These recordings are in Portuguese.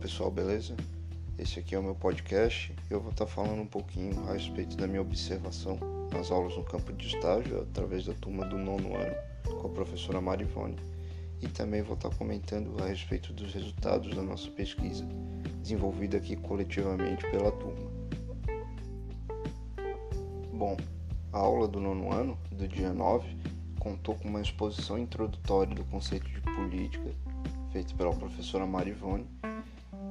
pessoal, beleza? Esse aqui é o meu podcast e eu vou estar falando um pouquinho a respeito da minha observação nas aulas no campo de estágio através da turma do nono ano com a professora Marivone e também vou estar comentando a respeito dos resultados da nossa pesquisa desenvolvida aqui coletivamente pela turma. Bom, a aula do nono ano, do dia 9, contou com uma exposição introdutória do conceito de política feito pela professora Marivone,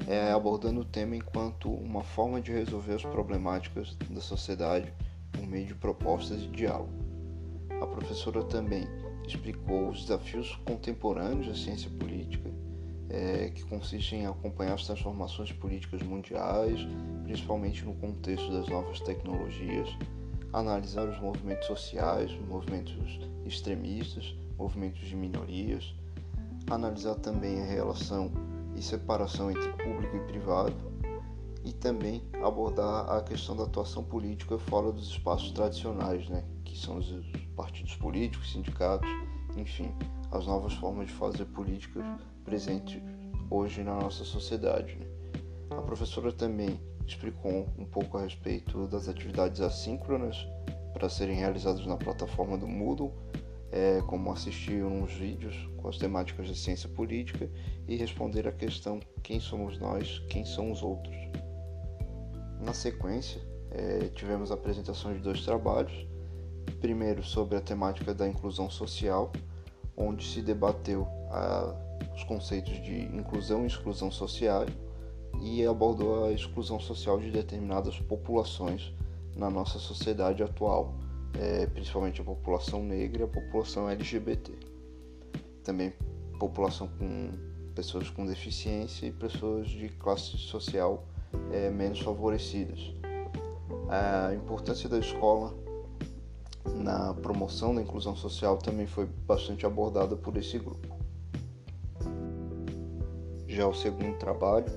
é, abordando o tema enquanto uma forma de resolver as problemáticas da sociedade por meio de propostas de diálogo. A professora também explicou os desafios contemporâneos da ciência política, é, que consistem em acompanhar as transformações políticas mundiais, principalmente no contexto das novas tecnologias, analisar os movimentos sociais, movimentos extremistas, movimentos de minorias, analisar também a relação e separação entre público e privado e também abordar a questão da atuação política fora dos espaços tradicionais, né, que são os partidos políticos, sindicatos, enfim, as novas formas de fazer política presentes hoje na nossa sociedade. Né. A professora também explicou um pouco a respeito das atividades assíncronas para serem realizadas na plataforma do Moodle é, como assistir uns vídeos com as temáticas da ciência política e responder a questão quem somos nós, quem são os outros. Na sequência, é, tivemos a apresentação de dois trabalhos. Primeiro, sobre a temática da inclusão social, onde se debateu a, os conceitos de inclusão e exclusão social e abordou a exclusão social de determinadas populações na nossa sociedade atual é, principalmente a população negra e a população LGBT. Também população com pessoas com deficiência e pessoas de classe social é, menos favorecidas. A importância da escola na promoção da inclusão social também foi bastante abordada por esse grupo. Já o segundo trabalho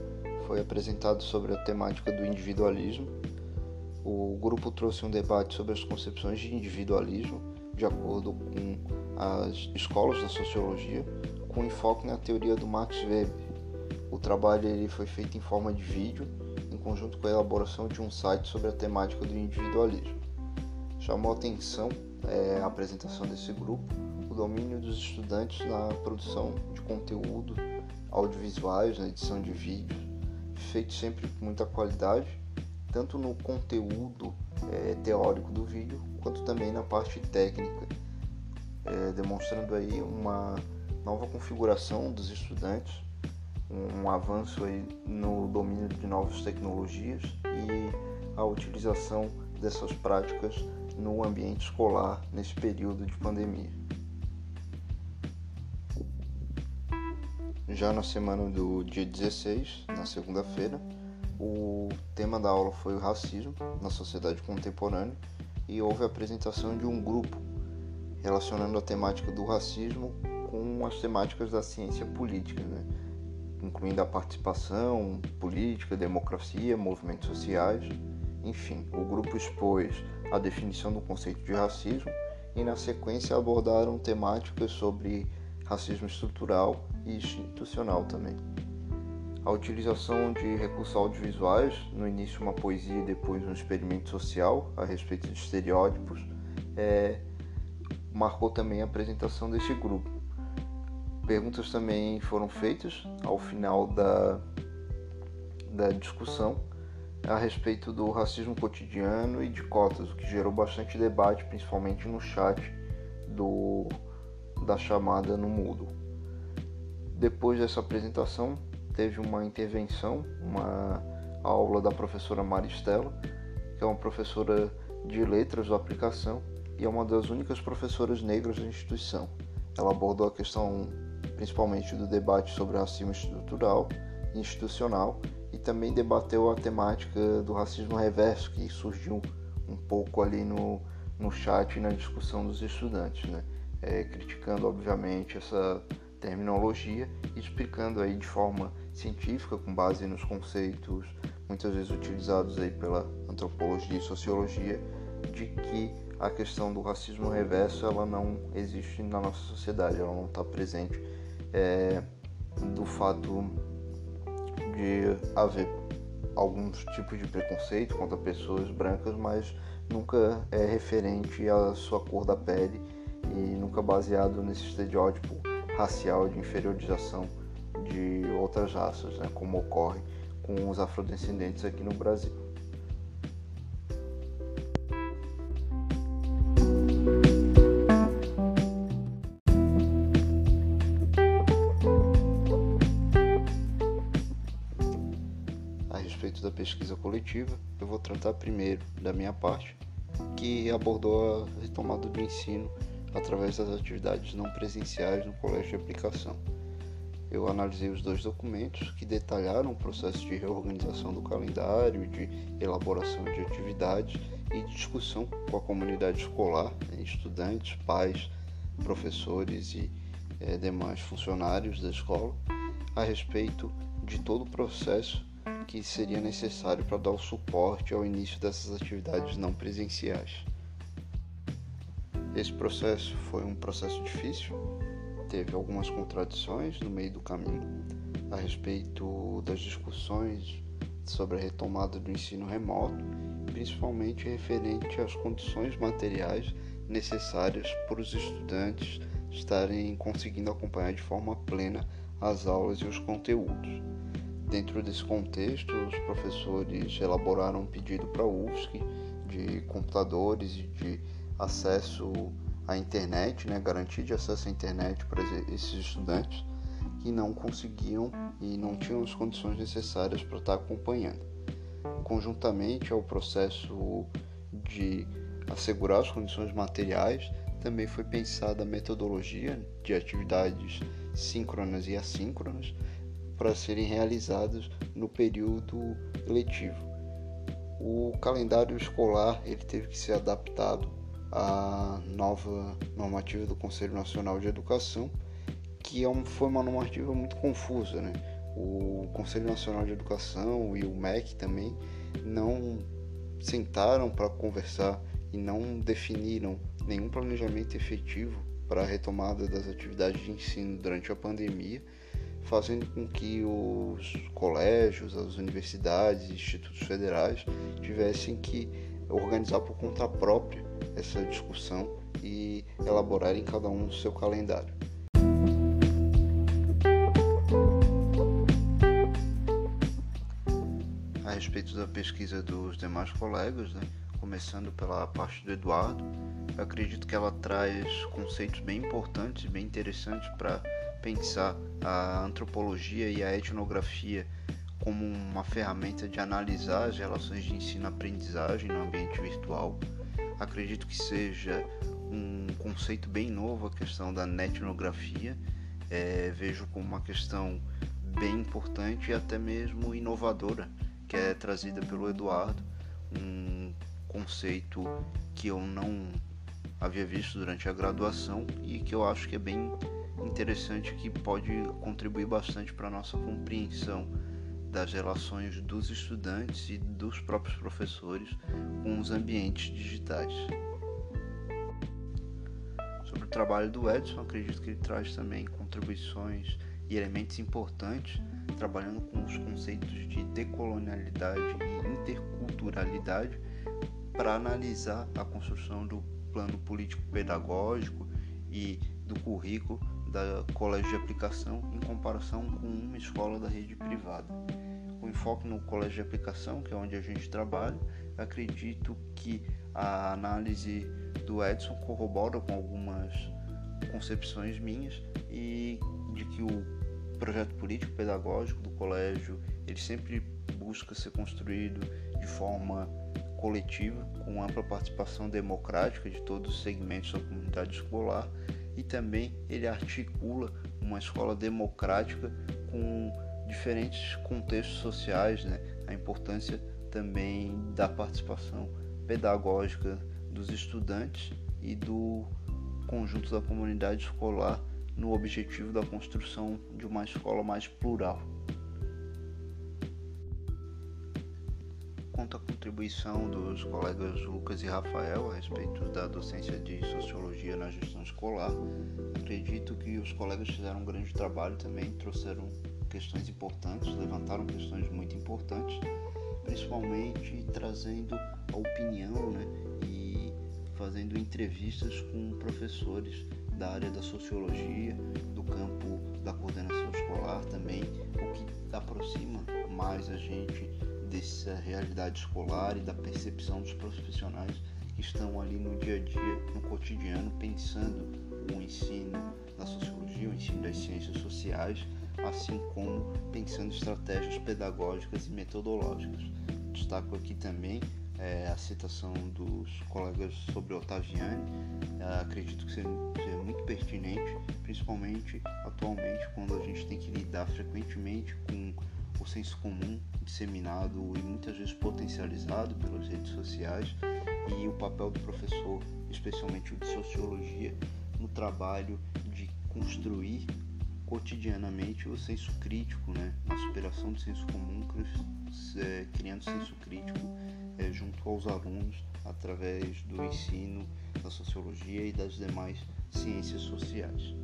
foi apresentado sobre a temática do individualismo o grupo trouxe um debate sobre as concepções de individualismo, de acordo com as escolas da sociologia, com enfoque na teoria do Max Weber. O trabalho ele foi feito em forma de vídeo, em conjunto com a elaboração de um site sobre a temática do individualismo. Chamou atenção é, a apresentação desse grupo o domínio dos estudantes na produção de conteúdo audiovisuais, na edição de vídeos, feito sempre com muita qualidade tanto no conteúdo é, teórico do vídeo quanto também na parte técnica, é, demonstrando aí uma nova configuração dos estudantes, um, um avanço aí no domínio de novas tecnologias e a utilização dessas práticas no ambiente escolar nesse período de pandemia. Já na semana do dia 16, na segunda-feira, o tema da aula foi o racismo na sociedade contemporânea e houve a apresentação de um grupo relacionando a temática do racismo com as temáticas da ciência política, né? incluindo a participação política, democracia, movimentos sociais. Enfim, o grupo expôs a definição do conceito de racismo e, na sequência, abordaram temáticas sobre racismo estrutural e institucional também a utilização de recursos audiovisuais, no início uma poesia e depois um experimento social a respeito de estereótipos, é, marcou também a apresentação desse grupo. Perguntas também foram feitas ao final da, da discussão a respeito do racismo cotidiano e de cotas, o que gerou bastante debate, principalmente no chat do, da chamada no Moodle. Depois dessa apresentação, teve uma intervenção, uma aula da professora Maristela, que é uma professora de letras da aplicação e é uma das únicas professoras negras da instituição. Ela abordou a questão principalmente do debate sobre racismo estrutural e institucional e também debateu a temática do racismo reverso que surgiu um pouco ali no, no chat e na discussão dos estudantes, né? É, criticando obviamente essa terminologia e explicando aí de forma científica com base nos conceitos muitas vezes utilizados aí pela antropologia e sociologia de que a questão do racismo reverso ela não existe na nossa sociedade, ela não está presente é, do fato de haver alguns tipos de preconceito contra pessoas brancas, mas nunca é referente à sua cor da pele e nunca baseado nesse estereótipo racial de inferiorização de outras raças, né, como ocorre com os afrodescendentes aqui no Brasil. A respeito da pesquisa coletiva, eu vou tratar primeiro da minha parte, que abordou a retomada do ensino através das atividades não presenciais no colégio de aplicação. Eu analisei os dois documentos que detalharam o processo de reorganização do calendário, de elaboração de atividades e discussão com a comunidade escolar, né, estudantes, pais, professores e é, demais funcionários da escola, a respeito de todo o processo que seria necessário para dar o suporte ao início dessas atividades não presenciais. Esse processo foi um processo difícil, teve algumas contradições no meio do caminho a respeito das discussões sobre a retomada do ensino remoto, principalmente referente às condições materiais necessárias para os estudantes estarem conseguindo acompanhar de forma plena as aulas e os conteúdos. Dentro desse contexto, os professores elaboraram um pedido para a UFSC de computadores e de acesso a internet, né, garantia de acesso à internet para esses estudantes que não conseguiam e não tinham as condições necessárias para estar acompanhando. Conjuntamente ao processo de assegurar as condições materiais, também foi pensada a metodologia de atividades síncronas e assíncronas para serem realizadas no período letivo. O calendário escolar ele teve que ser adaptado a nova normativa do Conselho Nacional de Educação, que é foi uma normativa muito confusa. Né? O Conselho Nacional de Educação e o MEC também não sentaram para conversar e não definiram nenhum planejamento efetivo para a retomada das atividades de ensino durante a pandemia, fazendo com que os colégios, as universidades institutos federais tivessem que organizar por conta própria essa discussão e elaborar em cada um o seu calendário. A respeito da pesquisa dos demais colegas, né, começando pela parte do Eduardo, acredito que ela traz conceitos bem importantes bem interessantes para pensar a antropologia e a etnografia como uma ferramenta de analisar as relações de ensino-aprendizagem no ambiente virtual acredito que seja um conceito bem novo a questão da netnografia. É, vejo como uma questão bem importante e até mesmo inovadora, que é trazida pelo Eduardo, um conceito que eu não havia visto durante a graduação e que eu acho que é bem interessante que pode contribuir bastante para a nossa compreensão das relações dos estudantes e dos próprios professores com os ambientes digitais. Sobre o trabalho do Edson, acredito que ele traz também contribuições e elementos importantes, trabalhando com os conceitos de decolonialidade e interculturalidade para analisar a construção do plano político pedagógico e do currículo da colégio de aplicação em comparação com uma escola da rede privada. O enfoque no colégio de aplicação, que é onde a gente trabalha, acredito que a análise do Edson corrobora com algumas concepções minhas e de que o projeto político pedagógico do colégio ele sempre busca ser construído de forma coletiva, com ampla participação democrática de todos os segmentos da comunidade escolar e também ele articula uma escola democrática com diferentes contextos sociais, né? a importância também da participação pedagógica dos estudantes e do conjunto da comunidade escolar no objetivo da construção de uma escola mais plural. Quanto à contribuição dos colegas Lucas e Rafael a respeito da docência de sociologia na gestão escolar, acredito que os colegas fizeram um grande trabalho também, trouxeram questões importantes, levantaram questões muito importantes, principalmente trazendo a opinião né, e fazendo entrevistas com professores da área da sociologia, do campo da coordenação escolar também, o que aproxima mais a gente dessa realidade escolar e da percepção dos profissionais que estão ali no dia a dia, no cotidiano, pensando o ensino da sociologia, o ensino das ciências sociais, assim como pensando estratégias pedagógicas e metodológicas. Destaco aqui também é, a citação dos colegas sobre Ottaviani, é, acredito que seja muito pertinente, principalmente atualmente quando a gente tem que lidar frequentemente com o senso comum disseminado e muitas vezes potencializado pelas redes sociais e o papel do professor, especialmente o de sociologia, no trabalho de construir cotidianamente o senso crítico, né? a superação do senso comum, é, criando senso crítico é, junto aos alunos através do ensino da sociologia e das demais ciências sociais.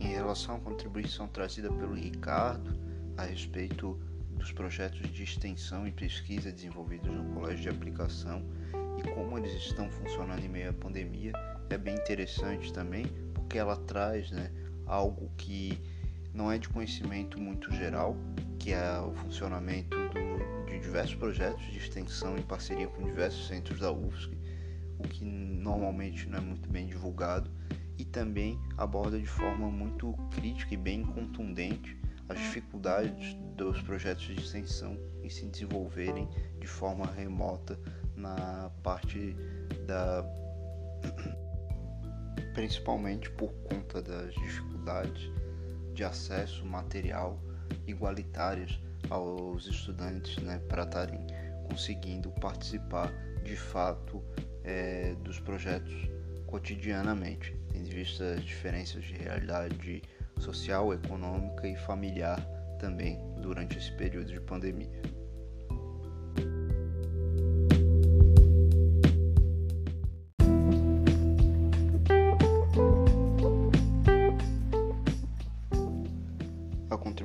Em relação à contribuição trazida pelo Ricardo a respeito dos projetos de extensão e pesquisa desenvolvidos no Colégio de Aplicação e como eles estão funcionando em meio à pandemia, é bem interessante também, porque ela traz né, algo que não é de conhecimento muito geral, que é o funcionamento do, de diversos projetos de extensão em parceria com diversos centros da UFSC, o que normalmente não é muito bem divulgado, e também aborda de forma muito crítica e bem contundente as dificuldades dos projetos de extensão em se desenvolverem de forma remota na parte da principalmente por conta das dificuldades de acesso material igualitárias aos estudantes né, para estarem conseguindo participar de fato é, dos projetos cotidianamente, tendo em vista as diferenças de realidade social, econômica e familiar também durante esse período de pandemia.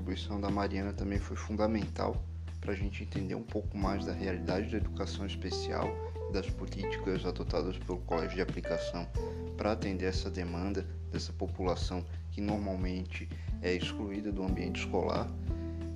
Contribuição da Mariana também foi fundamental para a gente entender um pouco mais da realidade da educação especial e das políticas adotadas pelo Colégio de Aplicação para atender essa demanda dessa população que normalmente é excluída do ambiente escolar,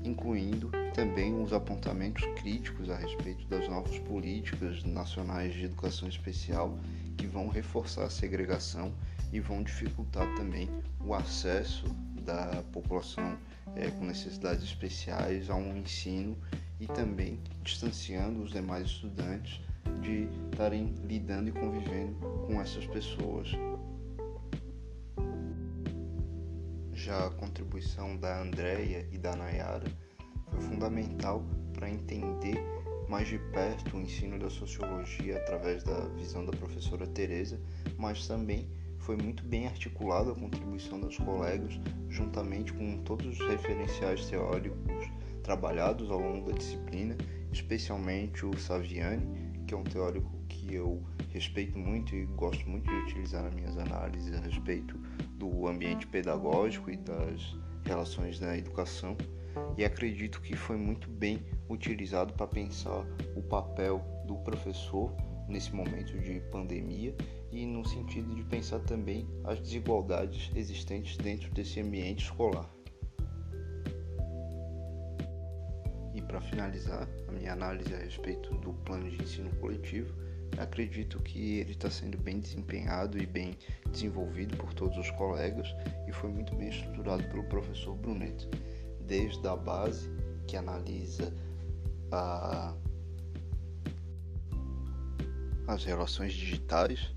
incluindo também os apontamentos críticos a respeito das novas políticas nacionais de educação especial que vão reforçar a segregação e vão dificultar também o acesso da população é, com necessidades especiais a um ensino e também distanciando os demais estudantes de estarem lidando e convivendo com essas pessoas. Já a contribuição da Andrea e da Nayara foi fundamental para entender mais de perto o ensino da sociologia através da visão da professora Teresa, mas também foi muito bem articulada a contribuição dos colegas, juntamente com todos os referenciais teóricos trabalhados ao longo da disciplina, especialmente o Saviani, que é um teórico que eu respeito muito e gosto muito de utilizar nas minhas análises a respeito do ambiente pedagógico e das relações da educação e acredito que foi muito bem utilizado para pensar o papel do professor nesse momento de pandemia e no sentido de pensar também as desigualdades existentes dentro desse ambiente escolar. E para finalizar a minha análise a respeito do plano de ensino coletivo, Acredito que ele está sendo bem desempenhado e bem desenvolvido por todos os colegas e foi muito bem estruturado pelo professor Brunet, desde a base que analisa a, as relações digitais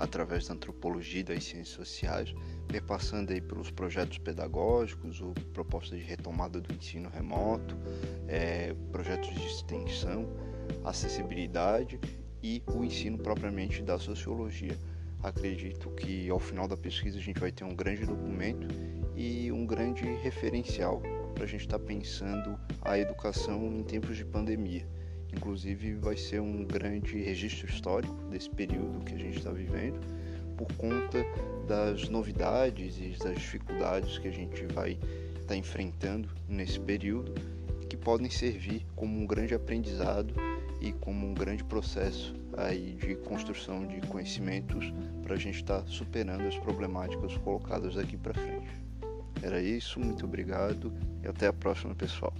através da antropologia e das ciências sociais, perpassando aí pelos projetos pedagógicos, o proposta de retomada do ensino remoto, é, projetos de extensão, acessibilidade e o ensino propriamente da sociologia. Acredito que ao final da pesquisa a gente vai ter um grande documento e um grande referencial para a gente estar tá pensando a educação em tempos de pandemia. Inclusive, vai ser um grande registro histórico desse período que a gente está vivendo, por conta das novidades e das dificuldades que a gente vai estar tá enfrentando nesse período, que podem servir como um grande aprendizado e como um grande processo aí de construção de conhecimentos para a gente estar tá superando as problemáticas colocadas daqui para frente. Era isso, muito obrigado e até a próxima, pessoal.